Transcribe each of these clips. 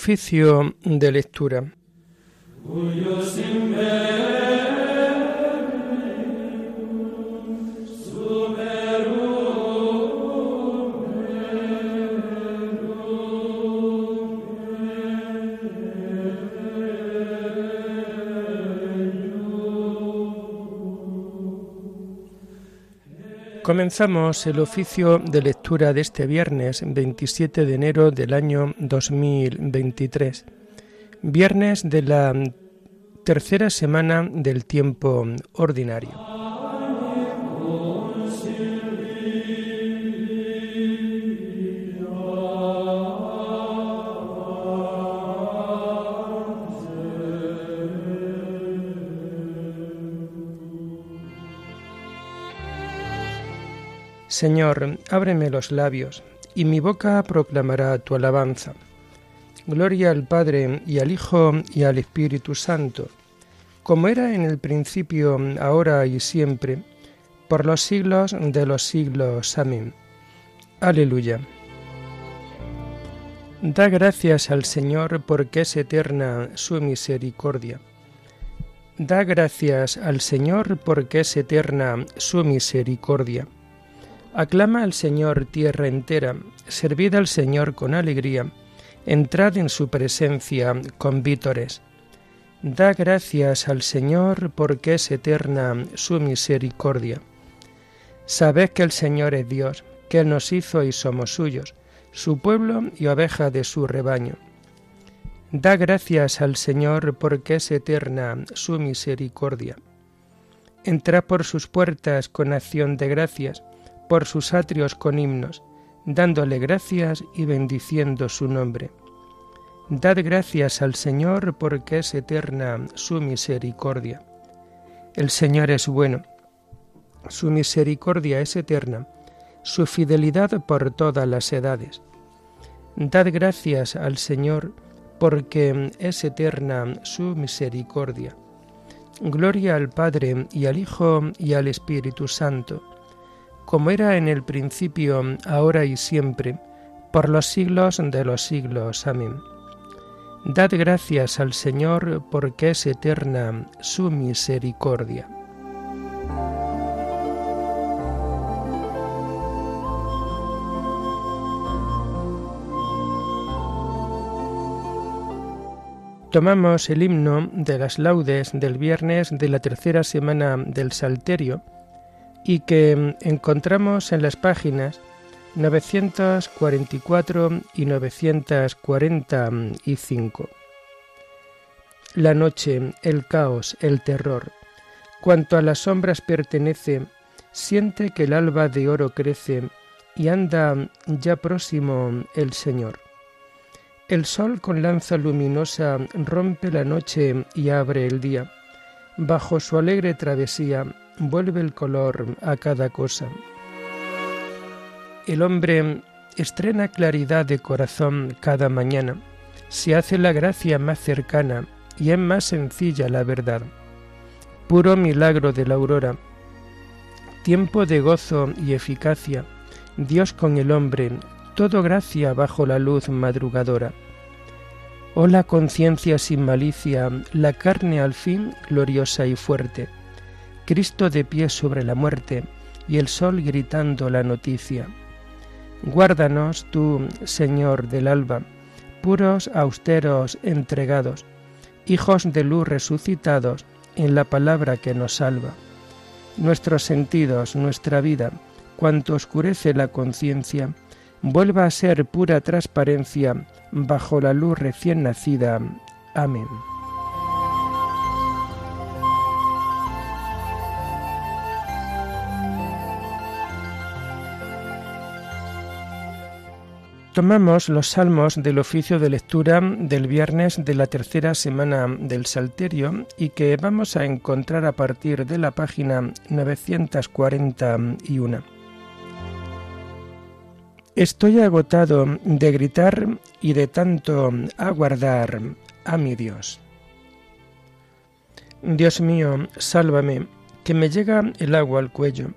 Oficio de lectura. Comenzamos el oficio de lectura de este viernes 27 de enero del año 2023, viernes de la tercera semana del tiempo ordinario. Señor, ábreme los labios, y mi boca proclamará tu alabanza. Gloria al Padre y al Hijo y al Espíritu Santo, como era en el principio, ahora y siempre, por los siglos de los siglos. Amén. Aleluya. Da gracias al Señor porque es eterna su misericordia. Da gracias al Señor porque es eterna su misericordia Aclama al Señor tierra entera, servid al Señor con alegría, entrad en su presencia con vítores. Da gracias al Señor porque es eterna su misericordia. Sabed que el Señor es Dios, que Él nos hizo y somos suyos, su pueblo y oveja de su rebaño. Da gracias al Señor porque es eterna su misericordia. Entrad por sus puertas con acción de gracias, por sus atrios con himnos, dándole gracias y bendiciendo su nombre. Dad gracias al Señor porque es eterna su misericordia. El Señor es bueno, su misericordia es eterna, su fidelidad por todas las edades. Dad gracias al Señor porque es eterna su misericordia. Gloria al Padre y al Hijo y al Espíritu Santo como era en el principio, ahora y siempre, por los siglos de los siglos. Amén. Dad gracias al Señor porque es eterna su misericordia. Tomamos el himno de las laudes del viernes de la tercera semana del Salterio, y que encontramos en las páginas 944 y 945. La noche, el caos, el terror, cuanto a las sombras pertenece, siente que el alba de oro crece y anda ya próximo el Señor. El sol con lanza luminosa rompe la noche y abre el día. Bajo su alegre travesía vuelve el color a cada cosa. El hombre estrena claridad de corazón cada mañana, se hace la gracia más cercana y es más sencilla la verdad. Puro milagro de la aurora, tiempo de gozo y eficacia, Dios con el hombre, todo gracia bajo la luz madrugadora. Oh la conciencia sin malicia, la carne al fin gloriosa y fuerte Cristo de pie sobre la muerte y el sol gritando la noticia. Guárdanos tú, Señor del alba, puros, austeros, entregados, hijos de luz resucitados en la palabra que nos salva. Nuestros sentidos, nuestra vida, cuanto oscurece la conciencia, vuelva a ser pura transparencia bajo la luz recién nacida. Amén. Tomamos los salmos del oficio de lectura del viernes de la tercera semana del Salterio y que vamos a encontrar a partir de la página 941. Estoy agotado de gritar y de tanto aguardar a mi Dios. Dios mío, sálvame, que me llega el agua al cuello.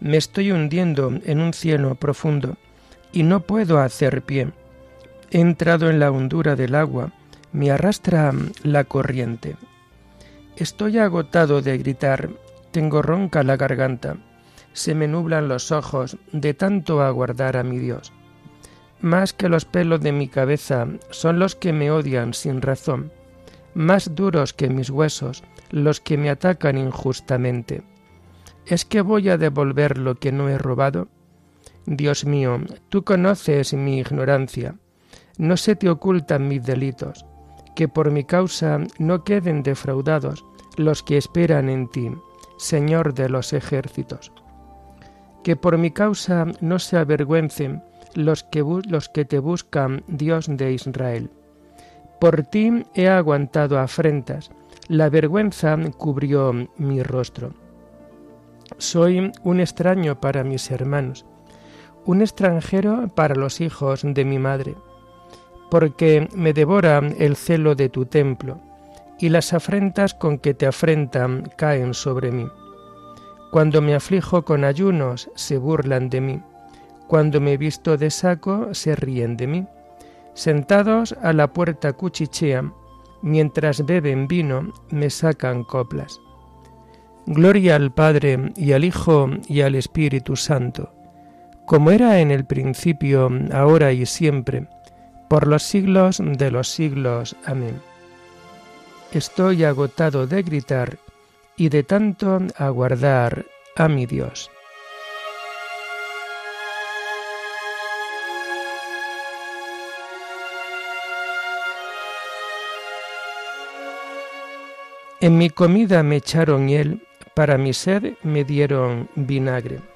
Me estoy hundiendo en un cielo profundo y no puedo hacer pie. he entrado en la hondura del agua, me arrastra la corriente. Estoy agotado de gritar, tengo ronca la garganta, se me nublan los ojos de tanto aguardar a mi Dios. Más que los pelos de mi cabeza son los que me odian sin razón, más duros que mis huesos los que me atacan injustamente. ¿Es que voy a devolver lo que no he robado? Dios mío, tú conoces mi ignorancia. No se te ocultan mis delitos, que por mi causa no queden defraudados los que esperan en ti, Señor de los ejércitos. Que por mi causa no se avergüencen los que, te buscan, Dios de Israel. Por ti he aguantado afrentas, la vergüenza cubrió mi rostro. Soy un extraño para mis hermanos, un extranjero para los hijos de mi madre, porque me devora el celo de tu templo, y las afrentas con que te afrentan caen sobre mí. Cuando me aflijo con ayunos, se burlan de mí. Cuando me visto de saco, se ríen de mí. Sentados a la puerta cuchichean, mientras beben vino, me sacan coplas. Gloria al Padre y al Hijo y al Espíritu Santo, como era en el principio, ahora y siempre, por los siglos de los siglos. Amén. Estoy agotado de gritar y de tanto aguardar a mi Dios. En mi comida me echaron hiel para mi sed me dieron vinagre.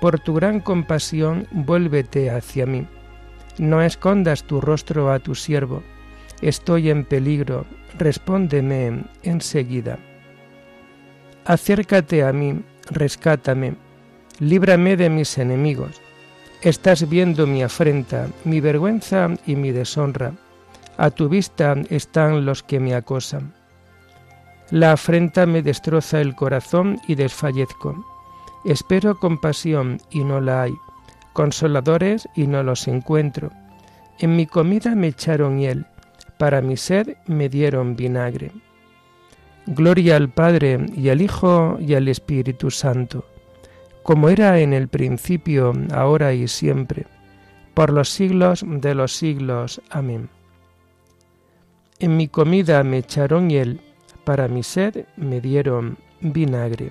Por tu gran compasión, vuélvete hacia mí. No escondas tu rostro a tu siervo. Estoy en peligro, respóndeme enseguida. Acércate a mí, rescátame, líbrame de mis enemigos. Estás viendo mi afrenta, mi vergüenza y mi deshonra. A tu vista están los que me acosan. La afrenta me destroza el corazón y desfallezco. Espero compasión y no la hay, consoladores y no los encuentro. En mi comida me echaron hiel, para mi sed me dieron vinagre. Gloria al Padre y al Hijo y al Espíritu Santo, como era en el principio, ahora y siempre, por los siglos de los siglos. Amén. En mi comida me echaron hiel, para mi sed me dieron vinagre.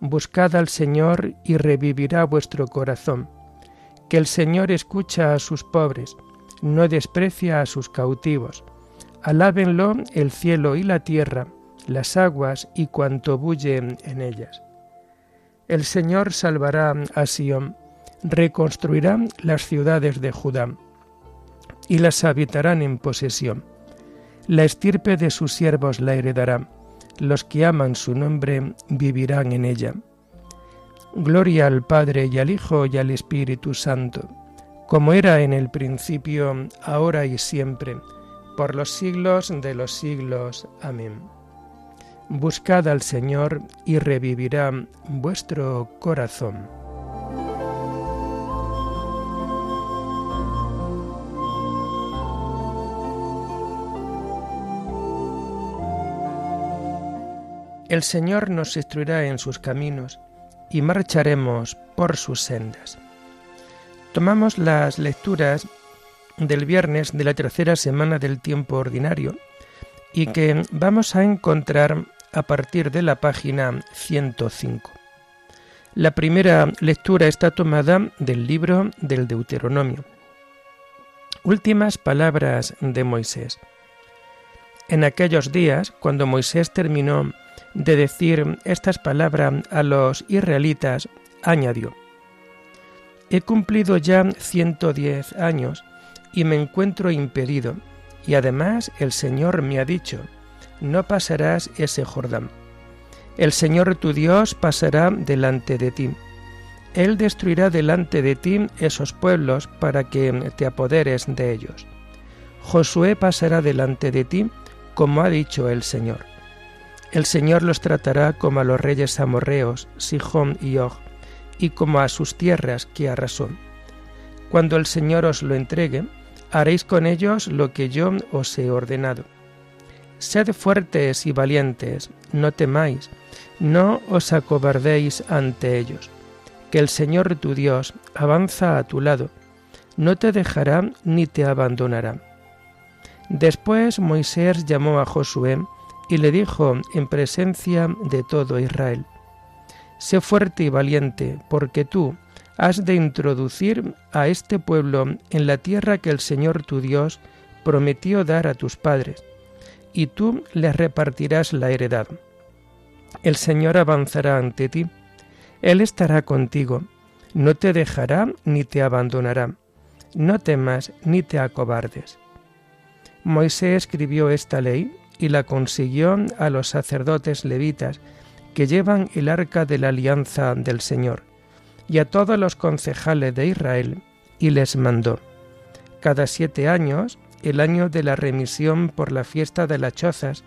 buscad al Señor y revivirá vuestro corazón, que el Señor escucha a sus pobres, no desprecia a sus cautivos. Alábenlo el cielo y la tierra, las aguas y cuanto bulle en ellas. El Señor salvará a Sión, reconstruirá las ciudades de Judá y las habitarán en posesión. La estirpe de sus siervos la heredará, los que aman su nombre vivirán en ella. Gloria al Padre y al Hijo y al Espíritu Santo, como era en el principio, ahora y siempre, por los siglos de los siglos. Amén. Buscad al Señor y revivirá vuestro corazón. El Señor nos instruirá en sus caminos y marcharemos por sus sendas. Tomamos las lecturas del viernes de la tercera semana del tiempo ordinario y que vamos a encontrar a partir de la página 105. La primera lectura está tomada del libro del Deuteronomio. Últimas palabras de Moisés. En aquellos días, cuando Moisés terminó de decir estas palabras a los israelitas, añadió, He cumplido ya 110 años y me encuentro impedido, y además el Señor me ha dicho, no pasarás ese Jordán. El Señor tu Dios pasará delante de ti. Él destruirá delante de ti esos pueblos para que te apoderes de ellos. Josué pasará delante de ti como ha dicho el Señor. El Señor los tratará como a los reyes amorreos, Sijón y Og, y como a sus tierras que arrasó. Cuando el Señor os lo entregue, haréis con ellos lo que yo os he ordenado. Sed fuertes y valientes, no temáis, no os acobardéis ante ellos, que el Señor tu Dios avanza a tu lado, no te dejará ni te abandonará. Después Moisés llamó a Josué y le dijo en presencia de todo Israel, Sé fuerte y valiente, porque tú has de introducir a este pueblo en la tierra que el Señor tu Dios prometió dar a tus padres, y tú les repartirás la heredad. El Señor avanzará ante ti, Él estará contigo, no te dejará ni te abandonará, no temas ni te acobardes. Moisés escribió esta ley y la consiguió a los sacerdotes levitas que llevan el arca de la alianza del Señor, y a todos los concejales de Israel, y les mandó, cada siete años, el año de la remisión por la fiesta de las chozas,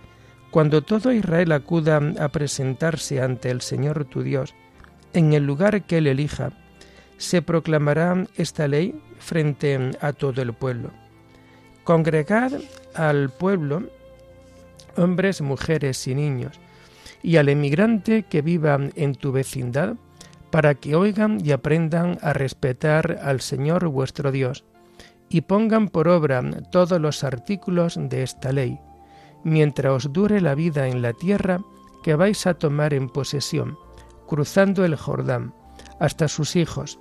cuando todo Israel acuda a presentarse ante el Señor tu Dios, en el lugar que él elija, se proclamará esta ley frente a todo el pueblo Congregad al pueblo, hombres, mujeres y niños, y al emigrante que viva en tu vecindad, para que oigan y aprendan a respetar al Señor vuestro Dios, y pongan por obra todos los artículos de esta ley, mientras os dure la vida en la tierra que vais a tomar en posesión, cruzando el Jordán, hasta sus hijos,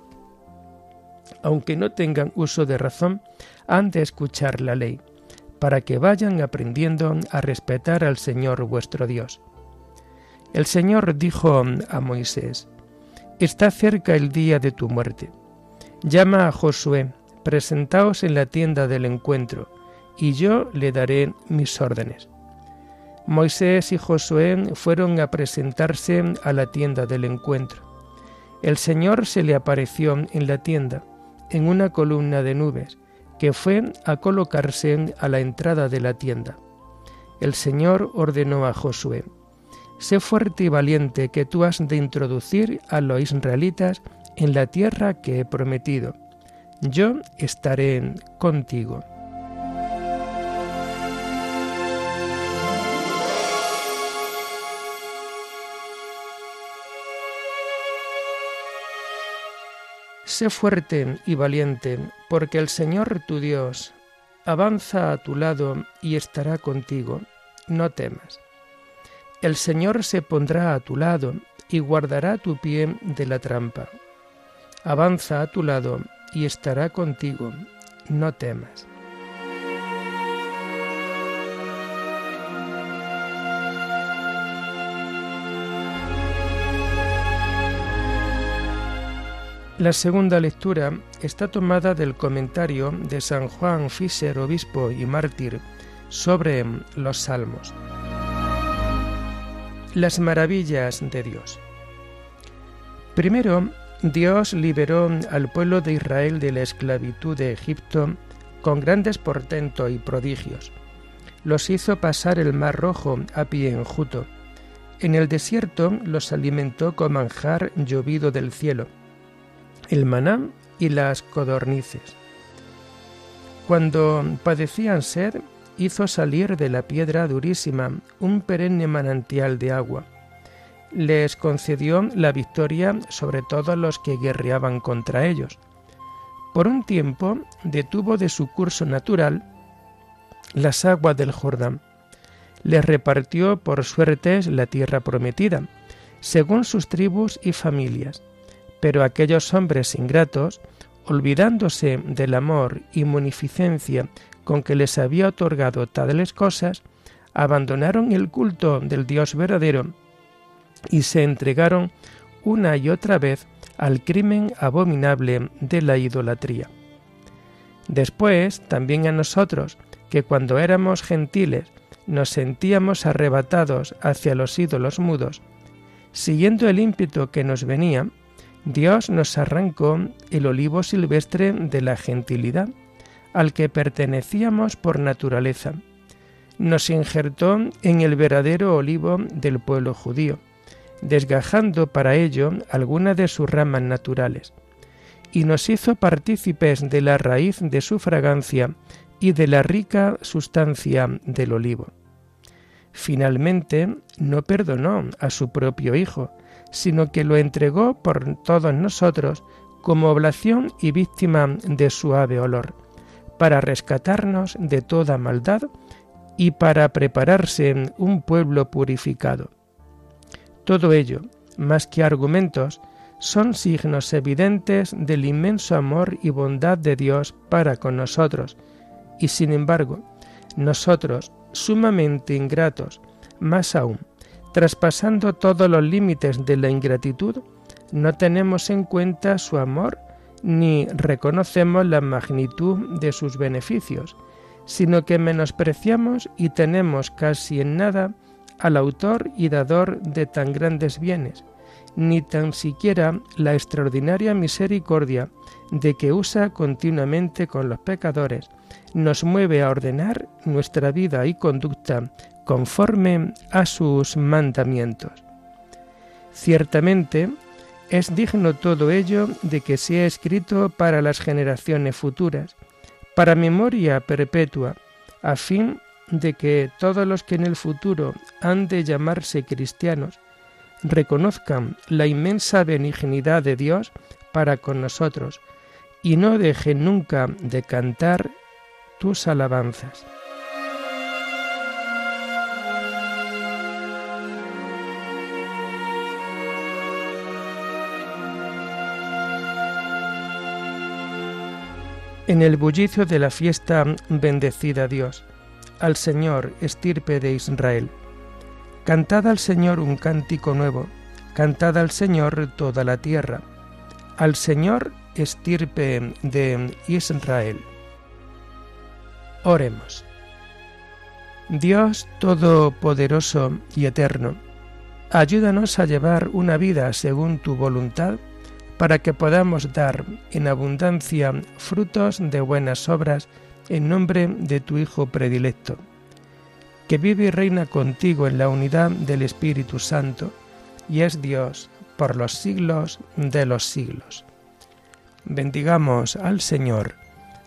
aunque no tengan uso de razón, han de escuchar la ley, para que vayan aprendiendo a respetar al Señor vuestro Dios. El Señor dijo a Moisés, Está cerca el día de tu muerte. Llama a Josué, presentaos en la tienda del encuentro, y yo le daré mis órdenes. Moisés y Josué fueron a presentarse a la tienda del encuentro. El Señor se le apareció en la tienda, en una columna de nubes, que fue a colocarse a la entrada de la tienda. El Señor ordenó a Josué, Sé fuerte y valiente que tú has de introducir a los israelitas en la tierra que he prometido. Yo estaré contigo. Sé fuerte y valiente, porque el Señor tu Dios avanza a tu lado y estará contigo. No temas. El Señor se pondrá a tu lado y guardará tu pie de la trampa. Avanza a tu lado y estará contigo. No temas. La segunda lectura está tomada del comentario de San Juan Fischer, obispo y mártir, sobre los salmos. Las maravillas de Dios. Primero, Dios liberó al pueblo de Israel de la esclavitud de Egipto con grandes portentos y prodigios. Los hizo pasar el mar rojo a pie enjuto. En el desierto los alimentó con manjar llovido del cielo el maná y las codornices. Cuando padecían sed, hizo salir de la piedra durísima un perenne manantial de agua, les concedió la victoria sobre todos los que guerreaban contra ellos. Por un tiempo detuvo de su curso natural las aguas del Jordán. Les repartió por suertes la tierra prometida, según sus tribus y familias. Pero aquellos hombres ingratos, olvidándose del amor y munificencia con que les había otorgado tales cosas, abandonaron el culto del Dios verdadero y se entregaron una y otra vez al crimen abominable de la idolatría. Después, también a nosotros, que cuando éramos gentiles nos sentíamos arrebatados hacia los ídolos mudos, siguiendo el ímpetu que nos venía, Dios nos arrancó el olivo silvestre de la gentilidad, al que pertenecíamos por naturaleza. Nos injertó en el verdadero olivo del pueblo judío, desgajando para ello alguna de sus ramas naturales, y nos hizo partícipes de la raíz de su fragancia y de la rica sustancia del olivo. Finalmente, no perdonó a su propio Hijo, sino que lo entregó por todos nosotros como oblación y víctima de suave olor, para rescatarnos de toda maldad y para prepararse un pueblo purificado. Todo ello, más que argumentos, son signos evidentes del inmenso amor y bondad de Dios para con nosotros, y sin embargo, nosotros, sumamente ingratos, más aún, traspasando todos los límites de la ingratitud, no tenemos en cuenta su amor ni reconocemos la magnitud de sus beneficios, sino que menospreciamos y tenemos casi en nada al autor y dador de tan grandes bienes, ni tan siquiera la extraordinaria misericordia de que usa continuamente con los pecadores, nos mueve a ordenar nuestra vida y conducta conforme a sus mandamientos. Ciertamente, es digno todo ello de que sea escrito para las generaciones futuras, para memoria perpetua, a fin de que todos los que en el futuro han de llamarse cristianos reconozcan la inmensa benignidad de Dios para con nosotros y no dejen nunca de cantar tus alabanzas. En el bullicio de la fiesta bendecida Dios, al Señor, estirpe de Israel. Cantad al Señor un cántico nuevo, cantad al Señor toda la tierra, al Señor, estirpe de Israel. Oremos. Dios Todopoderoso y Eterno, ayúdanos a llevar una vida según tu voluntad, para que podamos dar en abundancia frutos de buenas obras en nombre de tu Hijo predilecto, que vive y reina contigo en la unidad del Espíritu Santo, y es Dios por los siglos de los siglos. Bendigamos al Señor,